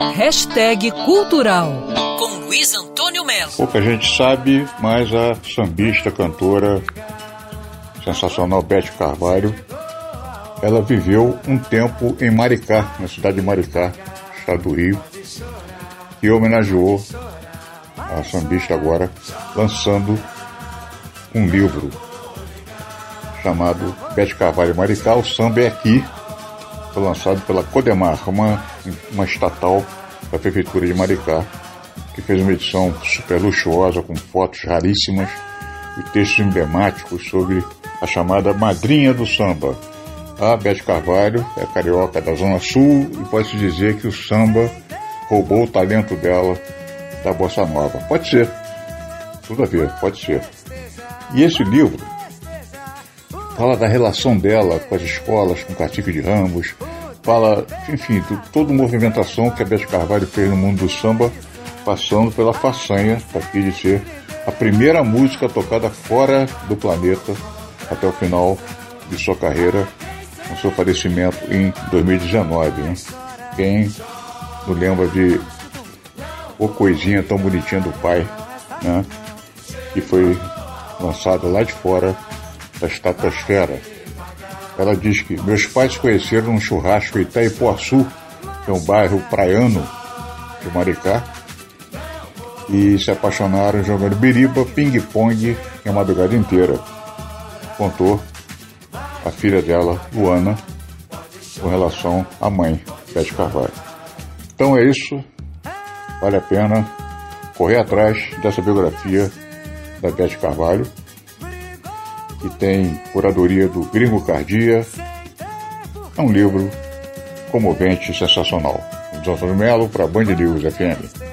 Hashtag Cultural com Luiz Antônio Melo. Pouca gente sabe, mas a sambista, cantora sensacional Beth Carvalho, ela viveu um tempo em Maricá, na cidade de Maricá, estado do Rio, e homenageou a sambista agora, lançando um livro chamado Bete Carvalho Maricá, o samba é aqui, foi lançado pela Codemar, uma, uma estatal da Prefeitura de Maricá, que fez uma edição super luxuosa, com fotos raríssimas e textos emblemáticos sobre a chamada madrinha do samba. A Bete Carvalho é carioca da Zona Sul e pode-se dizer que o samba roubou o talento dela da Bossa Nova. Pode ser. Tudo a ver, pode ser. E esse livro fala da relação dela com as escolas, com o Catife de Ramos, fala, enfim, de toda a movimentação que a Beth Carvalho fez no mundo do samba, passando pela façanha aqui de ser a primeira música tocada fora do planeta até o final de sua carreira, com seu falecimento em 2019. Né? Quem não lembra de O Coisinha Tão Bonitinha do Pai, né? que foi lançada lá de fora da estratosfera. Ela diz que meus pais conheceram num churrasco em Itaipuaçu, que é um bairro praiano de Maricá, e se apaixonaram jogando biriba, ping-pong a madrugada inteira. Contou a filha dela, Luana, com relação à mãe, Beth Carvalho. Então é isso. Vale a pena correr atrás dessa biografia da Beth Carvalho, que tem curadoria do Gringo Cardia. É um livro comovente e sensacional. Antônio Melo para Band News FM.